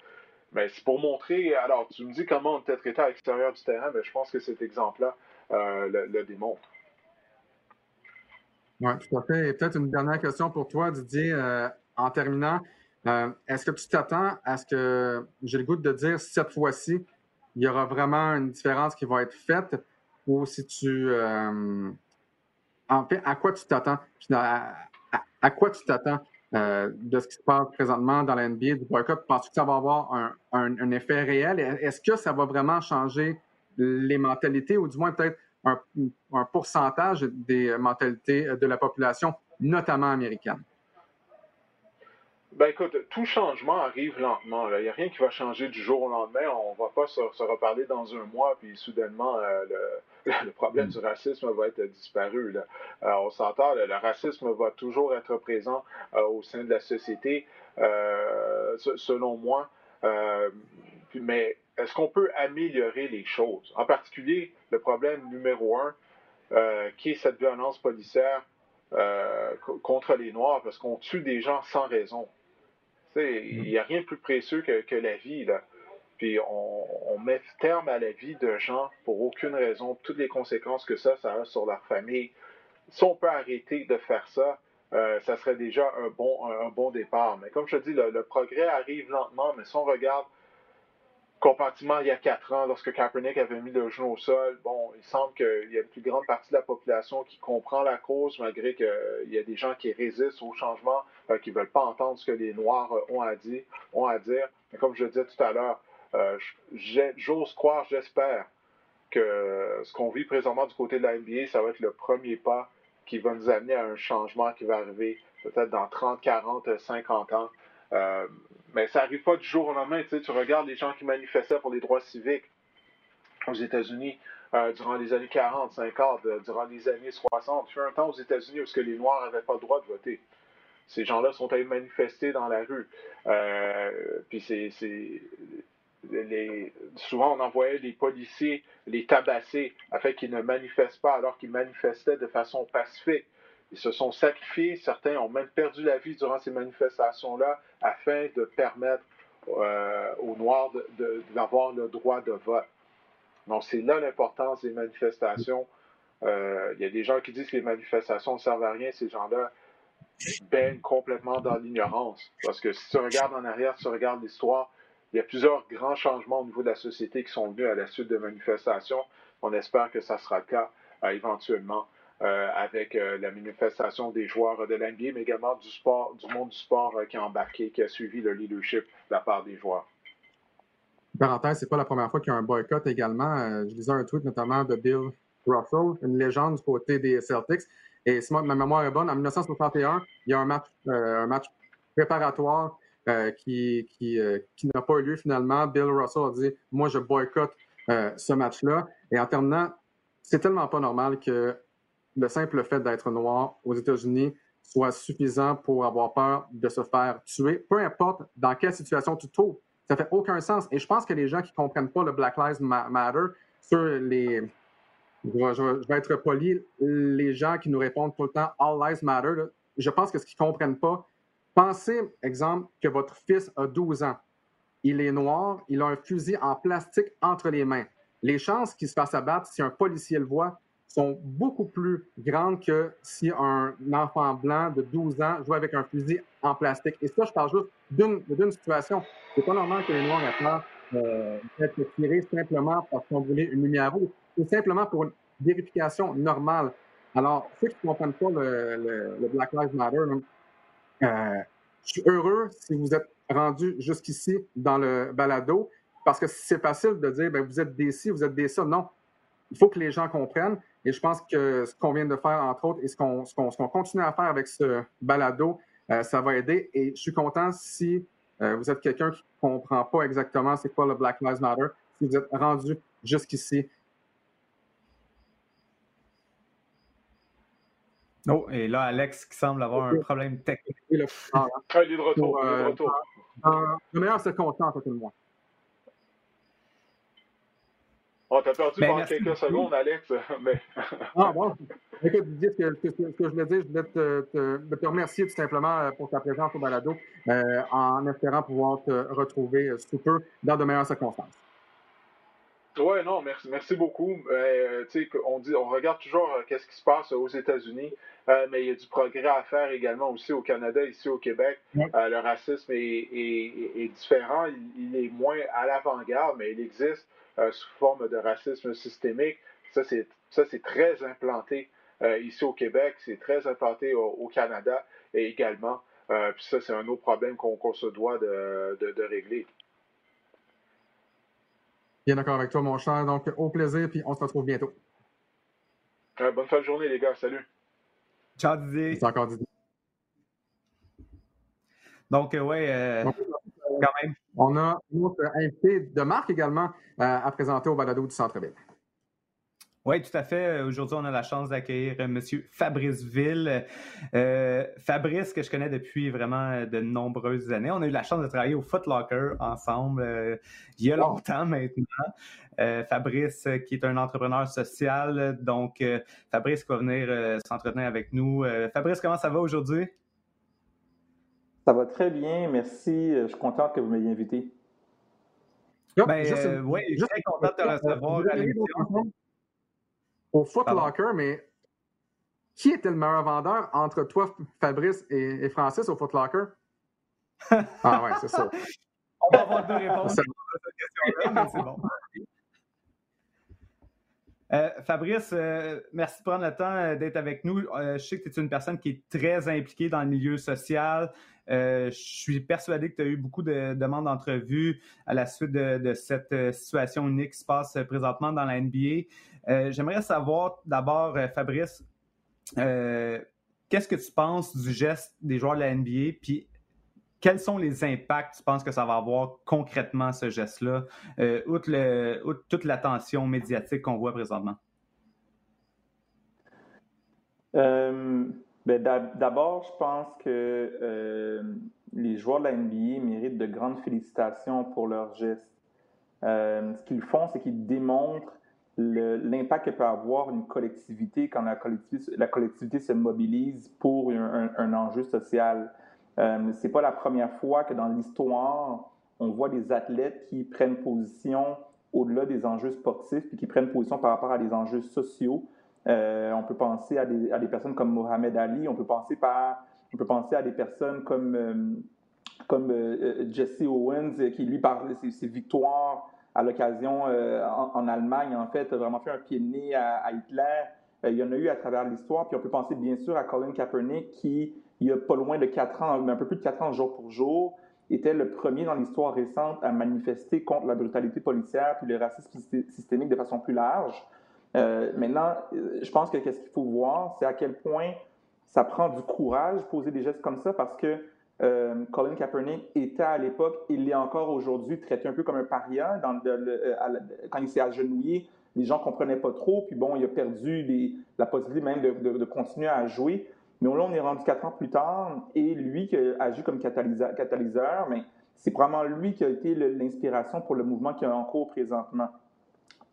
Mais c'est pour montrer. Alors, tu me dis comment on était traité à l'extérieur du terrain, mais je pense que cet exemple-là euh, le, démontre. Oui, tout à fait. Et peut-être une dernière question pour toi, Didier, en terminant. Est-ce que tu t'attends à ce que, j'ai le goût de dire, cette fois-ci, il y aura vraiment une différence qui va être faite? Ou si tu. Euh, en fait, à quoi tu t'attends? À, quoi tu t'attends euh, de ce qui se passe présentement dans la NBA du boycott? Penses-tu que ça va avoir un, effet réel? Est-ce que ça va vraiment changer les mentalités ou du moins peut-être un, pourcentage des mentalités de la population, notamment américaine? Ben écoute, tout changement arrive lentement. Il n'y a rien qui va changer du jour au lendemain. On ne va pas se, reparler dans un mois, puis soudainement, euh, le, problème du racisme va être disparu. Euh, on s'entend, le, racisme va toujours être présent euh, au sein de la société, selon moi. mais est-ce qu'on peut améliorer les choses? En particulier, le problème numéro un, qui est cette violence policière contre les Noirs, parce qu'on tue des gens sans raison. Il n'y a rien de plus précieux que, la vie. Là. Puis on, met terme à la vie de gens pour aucune raison, toutes les conséquences que ça, ça a sur leur famille. Si on peut arrêter de faire ça, euh, ça serait déjà un bon, un, bon départ. Mais comme je te dis, le, progrès arrive lentement, mais si on regarde compartiment il y a quatre ans, lorsque Kaepernick avait mis le genou au sol, bon, il semble qu'il y a une plus grande partie de la population qui comprend la cause, malgré qu'il y a des gens qui résistent au changement, euh, qui ne veulent pas entendre ce que les Noirs euh, ont à dire. Ont à dire. Mais comme je le disais tout à l'heure, euh, j'ose croire, j'espère que ce qu'on vit présentement du côté de la NBA, ça va être le premier pas qui va nous amener à un changement qui va arriver peut-être dans 30, 40, 50 ans. Euh, mais ça n'arrive pas du jour au lendemain. Tu, regardes les gens qui manifestaient pour les droits civiques aux États-Unis euh, durant les années 40, 50, euh, durant les années 60. Il y a un temps aux États-Unis où les Noirs n'avaient pas le droit de voter. Ces gens-là sont allés manifester dans la rue. puis c'est, souvent on envoyait les policiers les tabasser afin qu'ils ne manifestent pas alors qu'ils manifestaient de façon pacifique. Ils se sont sacrifiés, certains ont même perdu la vie durant ces manifestations-là afin de permettre euh, aux Noirs d'avoir le droit de vote. Donc c'est là l'importance des manifestations. Euh, il y a des gens qui disent que les manifestations ne servent à rien. Ces gens-là baignent complètement dans l'ignorance. Parce que si tu regardes en arrière, si tu regardes l'histoire, il y a plusieurs grands changements au niveau de la société qui sont venus à la suite de manifestations. On espère que ça sera le cas euh, éventuellement. Euh, avec euh, la manifestation des joueurs de l'NBA, mais également du monde du sport euh, qui a embarqué, qui a suivi le leadership de la part des joueurs. Parenthèse, c'est pas la première fois qu'il y a un boycott également. je lisais un tweet notamment de Bill Russell, une légende du côté des Celtics. Et si ma mémoire est bonne, en 1961, il y a un match, préparatoire qui, qui, qui n'a pas eu lieu finalement. Bill Russell a dit Moi, je boycotte ce match-là. Et en terminant, c'est tellement pas normal que le simple fait d'être noir aux États-Unis soit suffisant pour avoir peur de se faire tuer, peu importe dans quelle situation tu te trouves. Ça fait aucun sens. Et je pense que les gens qui ne comprennent pas le Black Lives Matter, sur les. Je vais, être poli, les gens qui nous répondent tout le temps All Lives Matter, je pense que ce qu'ils ne comprennent pas, pensez, exemple, que votre fils a 12 ans. Il est noir, il a un fusil en plastique entre les mains. Les chances qu'il se fasse abattre si un policier le voit, sont beaucoup plus grandes que si un enfant blanc de 12 ans joue avec un fusil en plastique. Et ça, je parle juste d'une situation. C'est pas normal que les Noirs peur euh, d'être tirés simplement parce qu'on voulait une lumière rouge. C'est simplement pour une vérification normale. Alors, ceux qui ne comprennent pas le, Black Lives Matter, euh, je suis heureux si vous êtes rendu jusqu'ici dans le balado, parce que c'est facile de dire, ben, vous êtes des ci, vous êtes des ça. Non, il faut que les gens comprennent. Et je pense que ce qu'on vient de faire, entre autres, et ce qu'on continue à faire avec ce balado, euh, ça va aider. Et je suis content si euh, vous êtes quelqu'un qui ne comprend pas exactement c'est quoi le Black Lives Matter, si vous êtes rendu jusqu'ici. Oh, et là, Alex qui semble avoir un problème technique. il est de retour. il est de retour. Dans, dans tout le monde. On oh, t'a perdu pendant quelques secondes, Alex. Mais... ah bon. Écoute, ce que, ce, que, je voulais dire, je voulais te, te, remercier tout simplement euh, pour ta présence au balado, euh, en espérant pouvoir te retrouver euh, sous peu dans de meilleures circonstances. Oui, non, merci, merci beaucoup. Euh, on, dit, on regarde toujours qu'est-ce qui se passe aux États-Unis, mais il y a du progrès à faire également aussi au Canada, ici au Québec. le racisme est, est, différent, il, est moins à l'avant-garde, mais il existe. Euh, sous forme de racisme systémique. Ça, c'est, ça, c'est très implanté euh, ici au Québec, c'est très implanté au, Canada et également. Euh, puis ça, c'est un autre problème qu'on, se doit de, de, régler. Bien d'accord avec toi, mon cher. Donc, au plaisir, puis on se retrouve bientôt. bonne fin de journée, les gars. Salut. Ciao, Didier. C'est encore Didier. Donc, oui, quand même. On a notre invité de marque également à présenter au balado du Centre-Ville. Oui, tout à fait. Aujourd'hui, on a la chance d'accueillir M. Fabrice Ville. Euh, Fabrice, que je connais depuis vraiment de nombreuses années. On a eu la chance de travailler au Foot Locker ensemble euh, il y a longtemps maintenant. Euh, Fabrice, qui est un entrepreneur social. Donc, Fabrice qui va venir s'entretenir avec nous. Fabrice, comment ça va aujourd'hui? Ça va très bien, merci. Je suis content que vous m'ayez invité. Ben, oui, je suis très content de te recevoir à l'émission au Foot Locker, mais qui était le meilleur vendeur entre toi, Fabrice et, Francis au Foot Locker? ah ouais, c'est ça. On va avoir deux réponses à cette question-là, mais c'est bon. Euh, Fabrice, euh, merci de prendre le temps euh, d'être avec nous. je sais que tu es une personne qui est très impliquée dans le milieu social. Je suis persuadé que tu as eu beaucoup de demandes d'entrevues à la suite de, cette situation unique qui se passe présentement dans la NBA. J'aimerais savoir d'abord, Fabrice, qu'est-ce que tu penses du geste des joueurs de la NBA? Puis quels sont les impacts tu penses que ça va avoir concrètement, ce geste-là, euh, outre, toute l'attention médiatique qu'on voit présentement? Euh, d'abord, je pense que euh, les joueurs de la NBA méritent de grandes félicitations pour leur geste. ce qu'ils font, c'est qu'ils démontrent l'impact que peut avoir une collectivité quand la collectivité, la collectivité se mobilise pour un enjeu social. Euh, c'est pas la première fois que dans l'histoire, on voit des athlètes qui prennent position au-delà des enjeux sportifs puis qui prennent position par rapport à des enjeux sociaux. Euh, on peut penser à des, personnes comme Mohamed Ali, on peut penser, à des personnes comme, euh, euh, Jesse Owens qui, lui, par ses, ses victoires à l'occasion en, Allemagne, en fait, a vraiment fait un pied de nez à, Hitler. il y en a eu à travers l'histoire. Puis on peut penser bien sûr à Colin Kaepernick qui il y a pas loin de quatre ans, mais un peu plus de quatre ans jour pour jour, était le premier dans l'histoire récente à manifester contre la brutalité policière puis le racisme systémique de façon plus large. Euh, maintenant, je pense que qu'est-ce qu'il faut voir, c'est à quel point ça prend du courage poser des gestes comme ça parce que euh, Colin Kaepernick était à l'époque, il l'est encore aujourd'hui, traité un peu comme un paria. Euh, quand il s'est agenouillé, les gens comprenaient pas trop, puis bon, il a perdu la possibilité même de, continuer à jouer. Mais là, on est rendu quatre ans plus tard et lui qui a agi comme catalyseur, c'est probablement lui qui a été l'inspiration pour le mouvement qui est en cours présentement.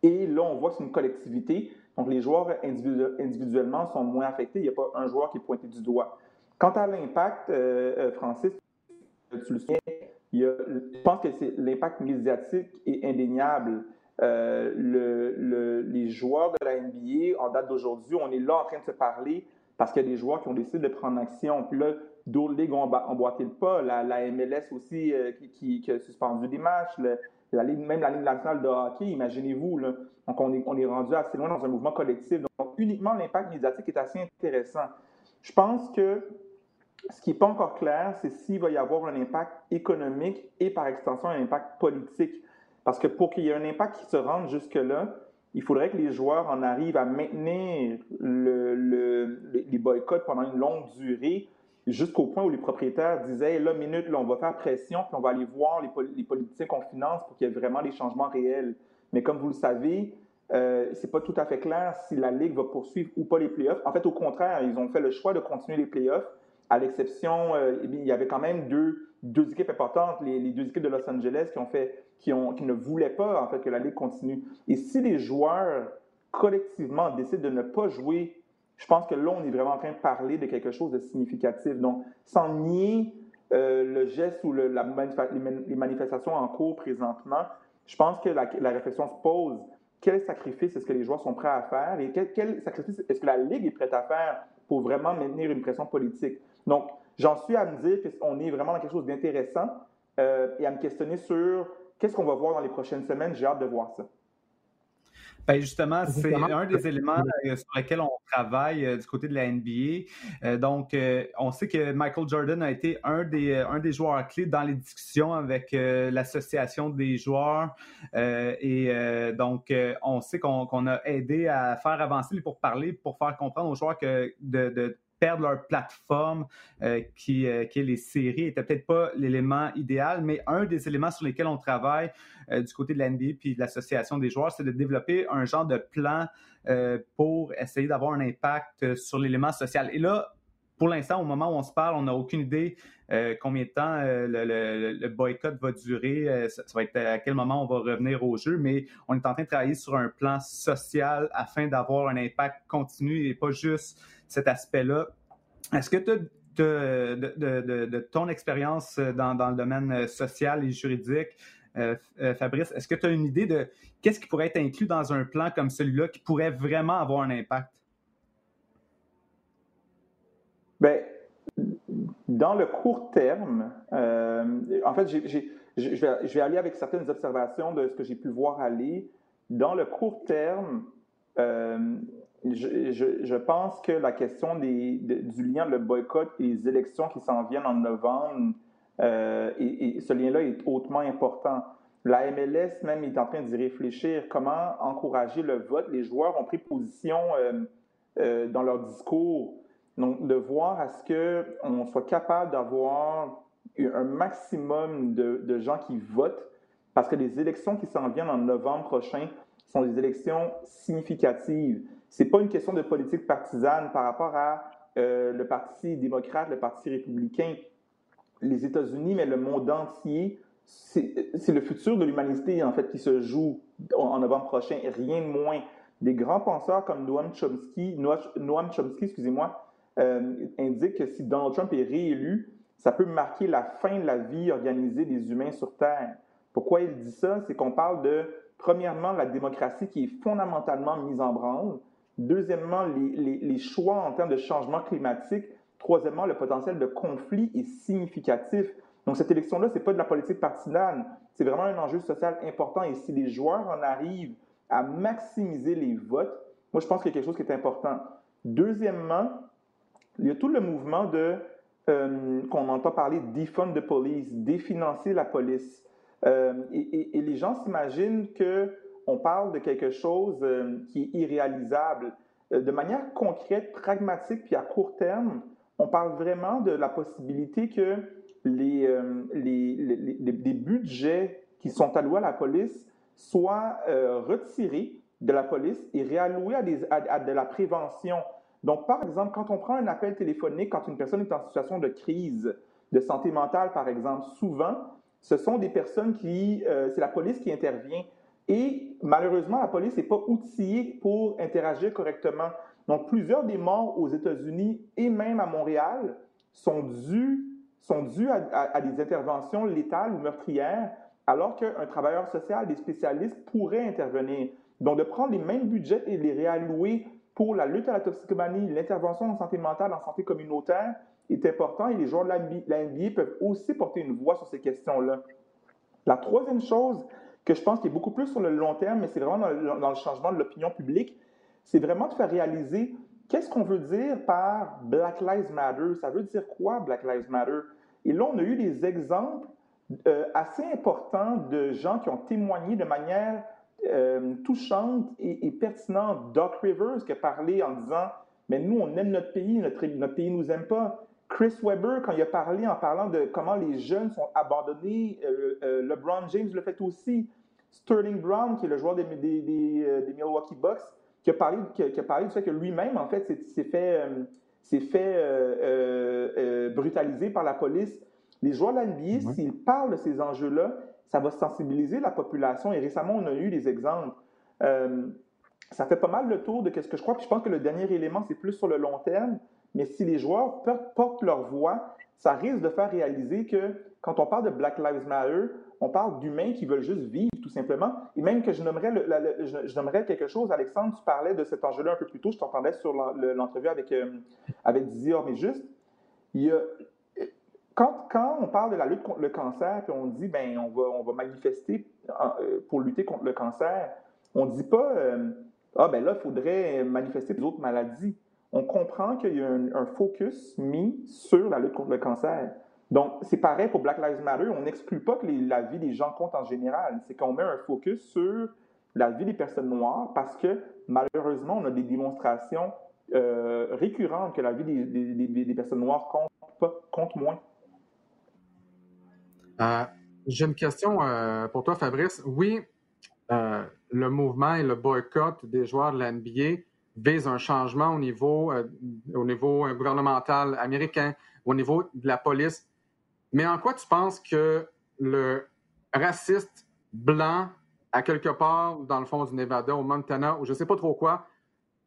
Et là, on voit que c'est une collectivité. Donc, les joueurs individuellement sont moins affectés. Il n'y a pas un joueur qui est pointé du doigt. Quant à l'impact, euh, euh, Francis, tu le sais, je pense que l'impact médiatique est indéniable. Euh, le, les joueurs de la NBA, en date d'aujourd'hui, on est là en train de se parler parce qu'il y a des joueurs qui ont décidé de prendre action. Puis là, d'autres ligues ont emboîté le pas. La, MLS aussi qui, a suspendu des matchs. Même la Ligue nationale de hockey, imaginez-vous. Donc, on est, on est rendu assez loin dans un mouvement collectif. Donc, uniquement l'impact médiatique est assez intéressant. Je pense que ce qui n'est pas encore clair, c'est s'il va y avoir un impact économique et par extension un impact politique. Parce que pour qu'il y ait un impact qui se rende jusque-là, il faudrait que les joueurs en arrivent à maintenir les boycotts pendant une longue durée jusqu'au point où les propriétaires disaient là, minute, là, on va faire pression, puis on va aller voir les, politiciens qu'on finance pour qu'il y ait vraiment des changements réels. Mais comme vous le savez, euh, c'est pas tout à fait clair si la Ligue va poursuivre ou pas les playoffs. En fait, au contraire, ils ont fait le choix de continuer les playoffs, à l'exception, euh, eh il y avait quand même deux, deux équipes importantes, les, les, deux équipes de Los Angeles qui ont fait qui, ne voulaient pas en fait que la ligue continue. Et si les joueurs collectivement décident de ne pas jouer, je pense que là on est vraiment en train de parler de quelque chose de significatif. Donc sans nier euh, le geste ou les manifestations en cours présentement, je pense que la, réflexion se pose. Quel sacrifice est-ce que les joueurs sont prêts à faire et quel, quel sacrifice est-ce que la Ligue est prête à faire pour vraiment maintenir une pression politique? Donc, j'en suis à me dire qu'on est vraiment dans quelque chose d'intéressant euh, et à me questionner sur Qu'est-ce qu'on va voir dans les prochaines semaines? J'ai hâte de voir ça. Ben justement, c'est un des éléments euh, sur lesquels on travaille euh, du côté de la NBA. Euh, donc, on sait que Michael Jordan a été un des, un des joueurs clés dans les discussions avec l'association des joueurs. et donc, on sait qu'on a aidé à faire avancer les pourparlers pour faire comprendre aux joueurs que de perdre leur plateforme qui, qui est les séries était peut-être pas l'élément idéal, mais un des éléments sur lesquels on travaille du côté de l'NBA puis de l'association des joueurs, c'est de développer un genre de plan pour essayer d'avoir un impact sur l'élément social. Et là, pour l'instant, au moment où on se parle, on n'a aucune idée euh, combien de temps euh, le, boycott va durer, euh, ça, va être à quel moment on va revenir au jeu, mais on est en train de travailler sur un plan social afin d'avoir un impact continu et pas juste cet aspect-là. Est-ce que de, de, ton expérience dans, dans, le domaine social et juridique, Fabrice, est-ce que tu as une idée de qu'est-ce qui pourrait être inclus dans un plan comme celui-là qui pourrait vraiment avoir un impact? Bien, dans le court terme, euh, en fait, je, vais, aller avec certaines observations de ce que j'ai pu voir aller. Dans le court terme, euh, je, pense que la question du lien, le boycott et les élections qui s'en viennent en novembre, euh, et, ce lien-là est hautement important. La MLS même est en train d'y réfléchir. Comment encourager le vote? Les joueurs ont pris position dans leur discours donc, de voir à ce qu'on soit capable d'avoir un maximum de, gens qui votent, parce que les élections qui s'en viennent en novembre prochain sont des élections significatives. Ce n'est pas une question de politique partisane par rapport à euh, le Parti démocrate, le Parti républicain. Les États-Unis, mais le monde entier, c'est le futur de l'humanité, en fait, qui se joue en novembre prochain, rien de moins. Des grands penseurs comme Noam Chomsky, Noam Chomsky, excusez-moi, euh, indique que si Donald Trump est réélu, ça peut marquer la fin de la vie organisée des humains sur Terre. Pourquoi il dit ça? C'est qu'on parle de, premièrement, la démocratie qui est fondamentalement mise en branle. Deuxièmement, les, choix en termes de changement climatique. Troisièmement, le potentiel de conflit est significatif. Donc, cette élection-là, ce n'est pas de la politique partisane. C'est vraiment un enjeu social important. Et si les joueurs en arrivent à maximiser les votes, moi, je pense qu'il y a quelque chose qui est important. Deuxièmement, il y a tout le mouvement de euh, qu'on entend parler defund the police, définancer la police. Euh, et, les gens s'imaginent que on parle de quelque chose euh, qui est irréalisable. de manière concrète, pragmatique, puis à court terme, on parle vraiment de la possibilité que les, les, les, budgets qui sont alloués à la police soient retirés de la police et réalloués à, des, à de la prévention. Donc, par exemple, quand on prend un appel téléphonique, quand une personne est en situation de crise de santé mentale, par exemple, souvent, ce sont des personnes qui, euh, c'est la police qui intervient. Et malheureusement, la police n'est pas outillée pour interagir correctement. Donc, plusieurs des morts aux États-Unis et même à Montréal sont dus, sont dus à, des interventions létales ou meurtrières, alors qu'un travailleur social, des spécialistes pourraient intervenir. Donc, de prendre les mêmes budgets et les réallouer pour la lutte à la toxicomanie, l'intervention en santé mentale, en santé communautaire est important et les joueurs de la peuvent aussi porter une voix sur ces questions-là. La troisième chose que je pense qui est beaucoup plus sur le long terme, mais c'est vraiment dans le, changement de l'opinion publique, c'est vraiment de faire réaliser qu'est-ce qu'on veut dire par Black Lives Matter. Ça veut dire quoi, Black Lives Matter? Et là, on a eu des exemples euh, assez importants de gens qui ont témoigné de manière euh, touchante et, pertinente Doc Rivers qui a parlé en disant Mais nous, on aime notre pays, notre, notre pays nous aime pas. Chris Webber, quand il a parlé en parlant de comment les jeunes sont abandonnés, euh, LeBron James le fait aussi. Sterling Brown, qui est le joueur des, des, des, Milwaukee Bucks, qui a parlé, qui a, parlé du fait que lui-même, en fait, s'est fait, s'est fait brutaliser par la police. Les joueurs de la NBA, s'ils parlent de ces enjeux-là, ça va sensibiliser la population. Et récemment, on a eu des exemples. Euh, ça fait pas mal le tour de ce que je crois. Puis je pense que le dernier élément, c'est plus sur le long terme. Mais si les joueurs portent leur voix, ça risque de faire réaliser que quand on parle de Black Lives Matter, on parle d'humains qui veulent juste vivre, tout simplement. Et même que je nommerais, quelque chose, Alexandre, tu parlais de cet enjeu-là un peu plus tôt, je t'entendais sur l'entrevue avec, euh, avec Didier mais juste, il y a quand, on parle de la lutte contre le cancer, puis on dit, ben, on va, on va manifester euh, pour lutter contre le cancer, on ne dit pas, euh, ah, ben là, il faudrait manifester pour d'autres maladies. On comprend qu'il y a un, focus mis sur la lutte contre le cancer. Donc, c'est pareil pour Black Lives Matter. On n'exclut pas que la vie des gens compte en général. C'est qu'on met un focus sur la vie des personnes noires parce que, malheureusement, on a des démonstrations récurrente que la vie des, personnes noires compte, moins. J'ai une question pour toi, Fabrice. Oui, le mouvement et le boycott des joueurs de la NBA vise un changement au niveau, au niveau gouvernemental américain, au niveau de la police. Mais en quoi tu penses que le raciste blanc à quelque part dans le fond du Nevada, au Montana, ou je ne sais pas trop quoi,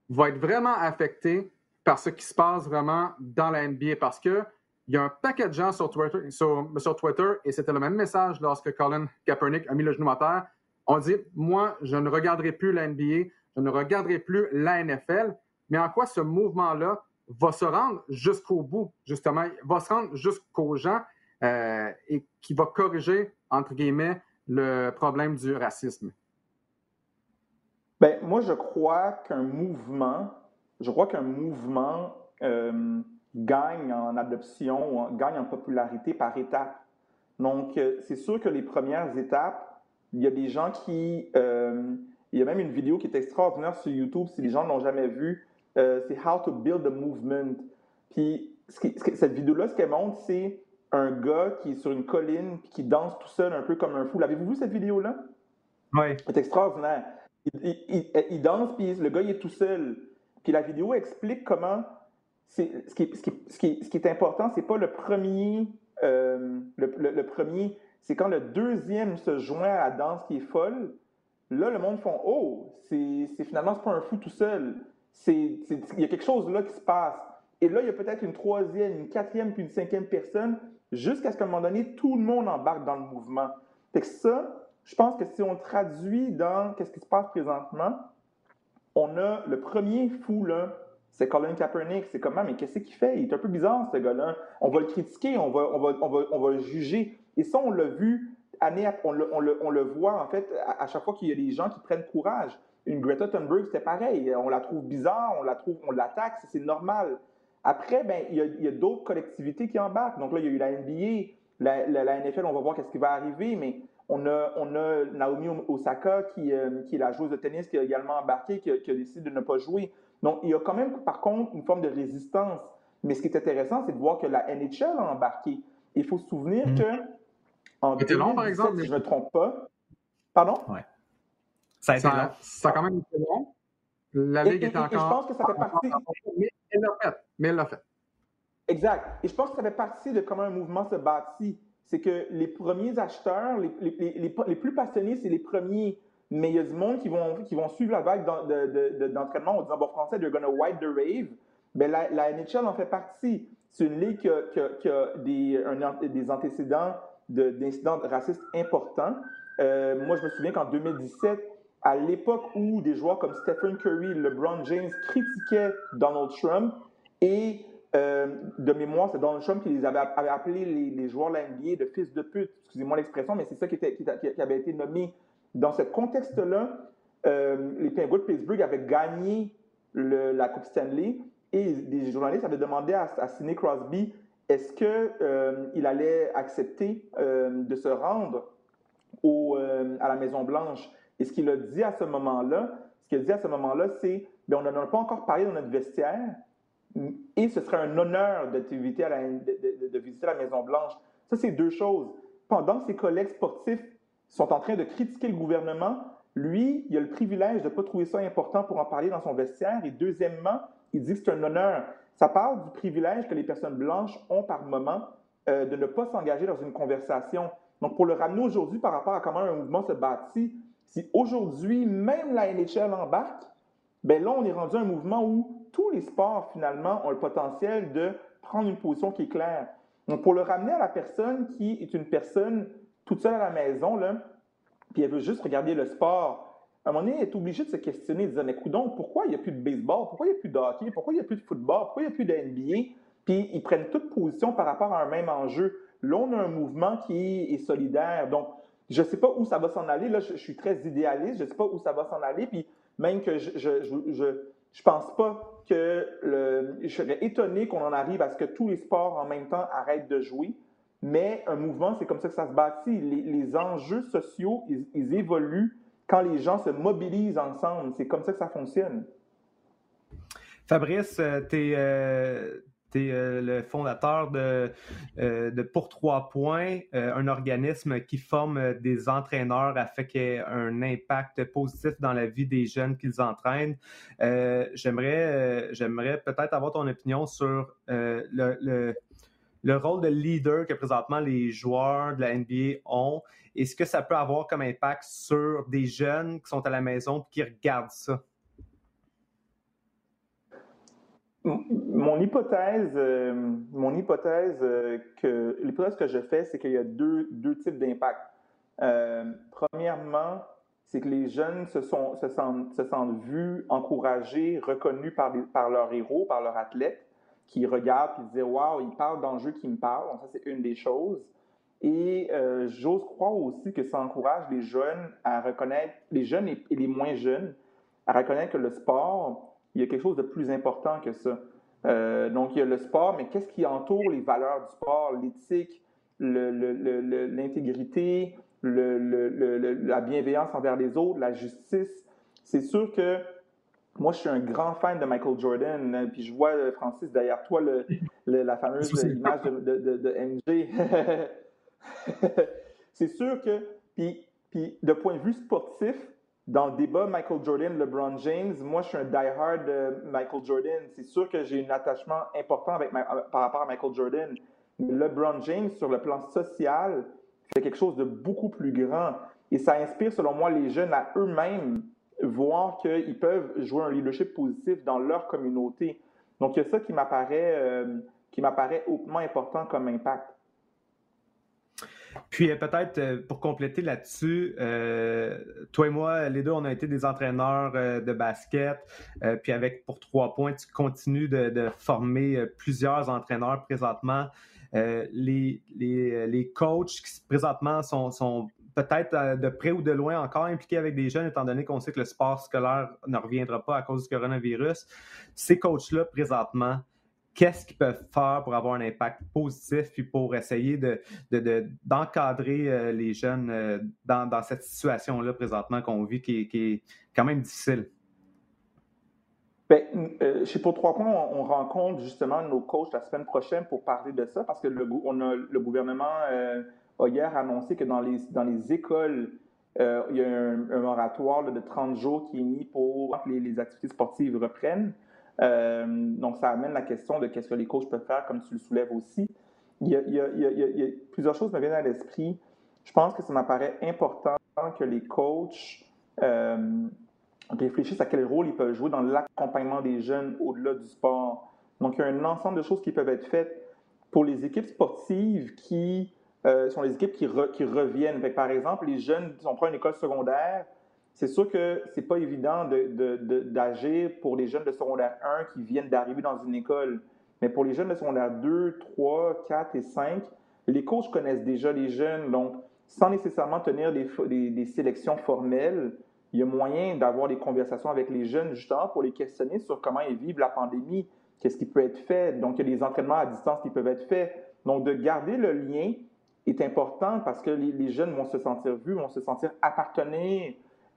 va être vraiment affecté par ce qui se passe vraiment dans la NBA parce que il y a un paquet de gens sur Twitter, sur, sur Twitter et c'était le même message lorsque Colin Kaepernick a mis le genou à terre. On dit, moi, je ne regarderai plus la NBA, je ne regarderai plus la NFL, mais en quoi ce mouvement-là va se rendre jusqu'au bout, justement, va se rendre jusqu'aux gens euh, et qui va corriger, entre guillemets, le problème du racisme? Ben, moi, je crois qu'un mouvement, je crois qu'un mouvement euh, gagne en adoption, gagne en popularité par étapes. Donc, euh, c'est sûr que les premières étapes, il y a des gens qui... Il y a même une vidéo qui est extraordinaire sur YouTube, si les gens ne l'ont jamais vue, c'est How to Build a Movement. Puis, cette vidéo-là, ce qu'elle montre, c'est un gars qui est sur une colline qui danse tout seul un peu comme un fou. L'avez-vous vu cette vidéo-là? Oui. C'est extraordinaire. Il, danse, puis le gars, il est tout seul. Puis la vidéo explique comment. Ce qui, ce, qui, ce, qui, ce, qui, est important, c'est pas le premier. Euh, le, premier, c'est quand le deuxième se joint à la danse qui est folle. Là, le monde font Oh, c'est finalement, c'est pas un fou tout seul. Il y a quelque chose là qui se passe. Et là, il y a peut-être une troisième, une quatrième, puis une cinquième personne jusqu'à ce qu'à un moment donné, tout le monde embarque dans le mouvement. Fait que ça, je pense que si on traduit dans qu'est-ce qui se passe présentement, on a le premier fou, là, c'est Colin Kaepernick. C'est comment, mais qu'est-ce qu'il fait? Il est un peu bizarre, ce gars-là. On va le critiquer, on va, on va, on va, on va le juger. Et ça, on l'a vu, année on le, on, le, on le, voit, en fait, à, chaque fois qu'il y a des gens qui prennent courage. Une Greta Thunberg, c'était pareil. On la trouve bizarre, on la trouve, on l'attaque, c'est normal. Après, ben, il y a, d'autres collectivités qui embarquent. Donc là, il y a eu la NBA, la, NFL, on va voir qu'est-ce qui va arriver, mais on a, on a Naomi Osaka, qui, euh, qui est la joueuse de tennis, qui a également embarqué, qui a, décidé de ne pas jouer. Donc, il y a quand même, par contre, une forme de résistance. Mais ce qui est intéressant, c'est de voir que la NHL a embarqué. Il faut se souvenir mmh. que en 2017, long, par exemple, si je ne me trompe pas. Pardon? Ouais. Ça a été long. Ça a quand même été long. La Ligue est encore. Et je pense que ça fait partie. Mais elle l'a fait. Mais elle l'a fait. Exact. Et je pense que ça fait partie de comment un mouvement se bâtit. C'est que les premiers acheteurs, les, les, les, les plus passionnés, c'est les premiers. Mais il y a du monde qui vont, qui vont suivre la vague d'entraînement en disant, bon, français, they're gonna wipe the rave. Ben, la, la, NHL en fait partie. C'est une ligue qui a, qui a, des, un, des antécédents d'incidents racistes importants. Euh, moi, je me souviens qu'en 2017, à l'époque où des joueurs comme Stephen Curry, LeBron James critiquaient Donald Trump et euh, de mémoire, c'est Donald Trump qui les avait, appelés les, joueurs de la de fils de pute. Excusez-moi l'expression, mais c'est ça qui, avait été nommé. Dans ce contexte-là, euh, les Penguins de Pittsburgh avaient gagné la Coupe Stanley et des journalistes avaient demandé à, à Sidney Crosby est-ce qu'il euh, allait accepter de se rendre à la Maison-Blanche? Et ce qu'il a dit à ce moment-là, ce qu'il dit à ce moment-là, c'est ben, on n'en a pas encore parlé dans notre vestiaire, et ce serait un honneur de, à de, visiter la Maison-Blanche. Ça, c'est deux choses. Pendant que ses collègues sportifs sont en train de critiquer le gouvernement, lui, il a le privilège de ne pas trouver ça important pour en parler dans son vestiaire. Et deuxièmement, il dit que c'est un honneur. Ça parle du privilège que les personnes blanches ont par moment euh, de ne pas s'engager dans une conversation. Donc, pour le ramener aujourd'hui par rapport à comment un mouvement se bâtit, si aujourd'hui, même la NHL embarque, ben là, on est rendu à un mouvement où tous les sports, finalement, ont le potentiel de prendre une position qui est claire. Donc, pour le ramener à la personne qui est une personne toute seule à la maison, là, puis elle veut juste regarder le sport, à un moment donné, elle est obligée de se questionner, de dire, mais donc, pourquoi il n'y a plus de baseball? Pourquoi il n'y a plus de hockey? Pourquoi il n'y a plus de football? Pourquoi il n'y a plus de NBA? Puis, ils prennent toute position par rapport à un même enjeu. Là, on a un mouvement qui est solidaire. Donc, je ne sais pas où ça va s'en aller. Là, je, suis très idéaliste. Je ne sais pas où ça va s'en aller. Puis même que je je, je, pense pas que je serais étonné qu'on en arrive à ce que tous les sports en même temps arrêtent de jouer. Mais un mouvement, c'est comme ça que ça se bâtit. Les, enjeux sociaux, ils, évoluent quand les gens se mobilisent ensemble. C'est comme ça que ça fonctionne. Fabrice, tu es, tu es le fondateur de, de Pour Trois Points, un organisme qui forme des entraîneurs afin qu'il y ait un impact positif dans la vie des jeunes qu'ils entraînent. J'aimerais j'aimerais peut-être avoir ton opinion sur le, le, rôle de leader que présentement les joueurs de la NBA ont et ce que ça peut avoir comme impact sur des jeunes qui sont à la maison et qui regardent ça. Mon hypothèse, euh, mon hypothèse euh, que l'hypothèse que je fais, c'est qu'il y a deux, deux types d'impact. Euh, premièrement, c'est que les jeunes se, sentent, se sentent vus, encouragés, reconnus par, par leurs héros, par leurs athlètes, qui regardent et disent Waouh, ils parlent d'enjeux qui me parlent. Donc, ça, c'est une des choses. Et j'ose croire aussi que ça encourage les jeunes à reconnaître, les jeunes et les moins jeunes, à reconnaître que le sport, il y a quelque chose de plus important que ça. Euh, donc, il y a le sport, mais qu'est-ce qui entoure les valeurs du sport, l'éthique, l'intégrité, la bienveillance envers les autres, la justice. C'est sûr que moi, je suis un grand fan de Michael Jordan, hein, puis je vois, euh, Francis, derrière toi, la fameuse image de, de MJ. C'est sûr que, puis, puis de point de vue sportif, dans le débat Michael Jordan, LeBron James, moi, je suis un die-hard de Michael Jordan. C'est sûr que j'ai un attachement important avec par rapport à Michael Jordan. Mais LeBron James, sur le plan social, fait quelque chose de beaucoup plus grand. Et ça inspire, selon moi, les jeunes à eux-mêmes voir qu'ils peuvent jouer un leadership positif dans leur communauté. Donc, il y a ça qui m'apparaît, euh, qui m'apparaît hautement important comme impact. Puis euh, peut-être euh, pour compléter là-dessus, euh, toi et moi, les deux, on a été des entraîneurs de basket. puis avec pour trois points, tu continues de, former plusieurs entraîneurs présentement. les, les, les, coachs qui présentement sont, sont peut-être de près ou de loin encore impliqués avec des jeunes, étant donné qu'on sait que le sport scolaire ne reviendra pas à cause du coronavirus. Ces coachs-là, présentement, qu'est-ce qu'ils peuvent faire pour avoir un impact positif puis pour essayer d'encadrer euh, les jeunes euh, dans, cette situation-là présentement qu'on vit qui, est quand même difficile? Bien, euh, chez Pour Trois Points, on, rencontre justement nos coachs la semaine prochaine pour parler de ça parce que le, on a, gouvernement a hier annoncé que dans les, dans les écoles, il y a un, moratoire de 30 jours qui est mis pour que les activités sportives reprennent. Euh, donc, ça amène la question de qu'est-ce que les coachs peuvent faire, comme tu le soulèves aussi. Il y a, plusieurs choses me viennent à l'esprit. Je pense que ça m'apparaît important que les coachs euh, réfléchissent à quel rôle ils peuvent jouer dans l'accompagnement des jeunes au-delà du sport. Donc, il y a un ensemble de choses qui peuvent être faites pour les équipes sportives qui euh, sont les équipes qui, reviennent. par exemple, les jeunes, si on prend une école secondaire, c'est sûr que c'est pas évident d'agir pour les jeunes de secondaire 1 qui viennent d'arriver dans une école. Mais pour les jeunes de secondaire 2, 3, 4 et 5, les coachs connaissent déjà les jeunes. Donc, sans nécessairement tenir des, sélections formelles, il y a moyen d'avoir des conversations avec les jeunes, justement, pour les questionner sur comment ils vivent la pandémie, qu'est-ce qui peut être fait. Donc, il y a des entraînements à distance qui peuvent être faits. Donc, de garder le lien est important parce que les, les jeunes vont se sentir vus, vont se sentir appartenir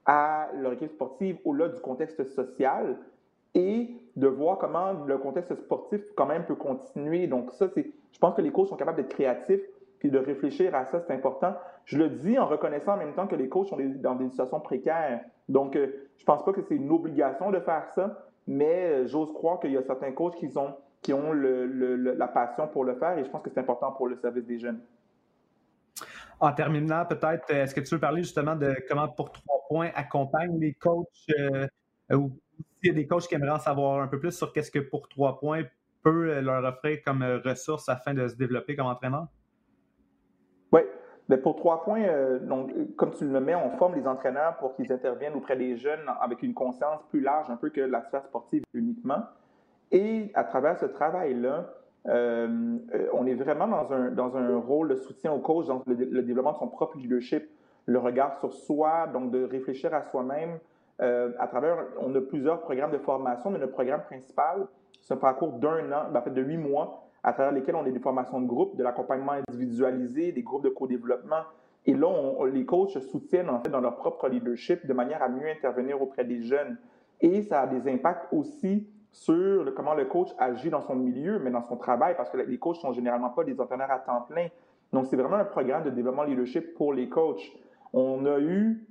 à leur équipe sportive au-delà du contexte social et de voir comment le contexte sportif quand même peut continuer. Donc ça, c'est, je pense que les coachs sont capables d'être créatifs puis de réfléchir à ça, c'est important. Je le dis en reconnaissant en même temps que les coachs sont dans des situations précaires. Donc, euh, je pense pas que c'est une obligation de faire ça, mais euh, j'ose croire qu'il y a certains coachs qui ont, qui ont la passion pour le faire et je pense que c'est important pour le service des jeunes. En terminant, peut-être, est-ce que tu veux parler justement de comment pour trois points accompagne les coachs euh, ou s'il y a des coachs qui aimeraient en savoir un peu plus sur qu'est-ce que pour trois points peut euh, leur offrir comme euh, ressource afin de se développer comme entraîneur? Oui. Mais pour trois points, donc, comme tu le mets, on forme les entraîneurs pour qu'ils interviennent auprès des jeunes avec une conscience plus large, un peu que la sphère sportive uniquement. Et à travers ce travail-là, on est vraiment dans un, dans un rôle de soutien au coach dans le développement de son propre leadership le regard sur soi, donc de réfléchir à soi-même. Euh, à travers, on a plusieurs programmes de formation, mais notre programme principal, c'est un parcours d'un an, ben, en fait de huit mois, à travers lesquels on a des formations de groupe, de l'accompagnement individualisé, des groupes de co-développement. Et là, les coachs soutiennent en fait dans leur propre leadership de manière à mieux intervenir auprès des jeunes. Et ça a des impacts aussi sur comment le coach agit dans son milieu, mais dans son travail, parce que les coachs sont généralement pas des entraîneurs à temps plein. Donc, c'est vraiment un programme de développement leadership pour les coachs. On a eu,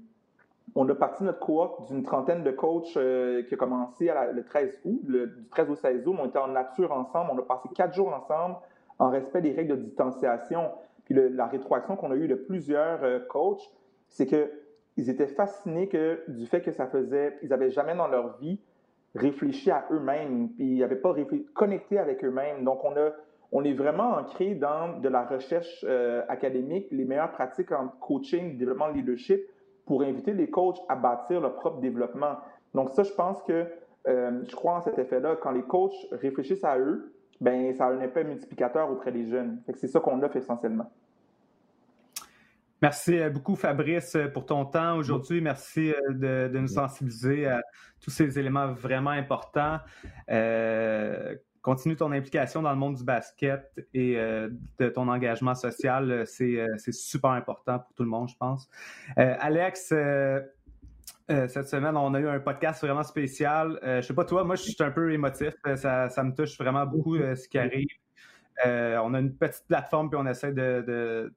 on a parti notre cohorte d'une trentaine de coachs euh, qui a commencé le 13 août, le, du 13 au 16 août. On était en nature ensemble. On a passé quatre jours ensemble en respect des règles de distanciation. Puis la rétroaction qu'on a eue de plusieurs euh, coachs, c'est qu'ils étaient fascinés que, du fait que ça faisait, ils n'avaient jamais dans leur vie réfléchi à eux-mêmes, puis ils n'avaient pas connecté avec eux-mêmes. Donc, on, a, on est vraiment ancré dans de la recherche euh, académique, les meilleures pratiques en coaching, développement leadership, pour inviter les coachs à bâtir leur propre développement. Donc, ça, je pense que euh, je crois en cet effet-là. Quand les coachs réfléchissent à eux, ben ça a un effet multiplicateur auprès des jeunes. C'est ça qu'on offre essentiellement. Merci euh, beaucoup, Fabrice, euh, pour ton temps aujourd'hui. Merci euh, de, nous sensibiliser à tous ces éléments vraiment importants. continue ton implication dans le monde du basket et de ton engagement social. C'est super important pour tout le monde, je pense. Alex, cette semaine, on a eu un podcast vraiment spécial. je sais pas toi, moi, je suis un peu émotif. Ça, ça me touche vraiment beaucoup ce qui arrive. Euh, on a une petite plateforme puis on essaie de,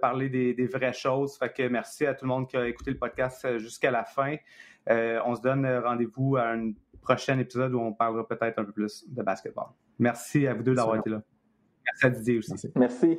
parler des, vraies choses. Fait que merci à tout le monde qui a écouté le podcast euh, jusqu'à la fin. Euh, on se donne rendez-vous à un prochain épisode où on parlera peut-être un peu plus de basketball. Merci à vous deux d'avoir été là. Merci à Didier aussi. merci.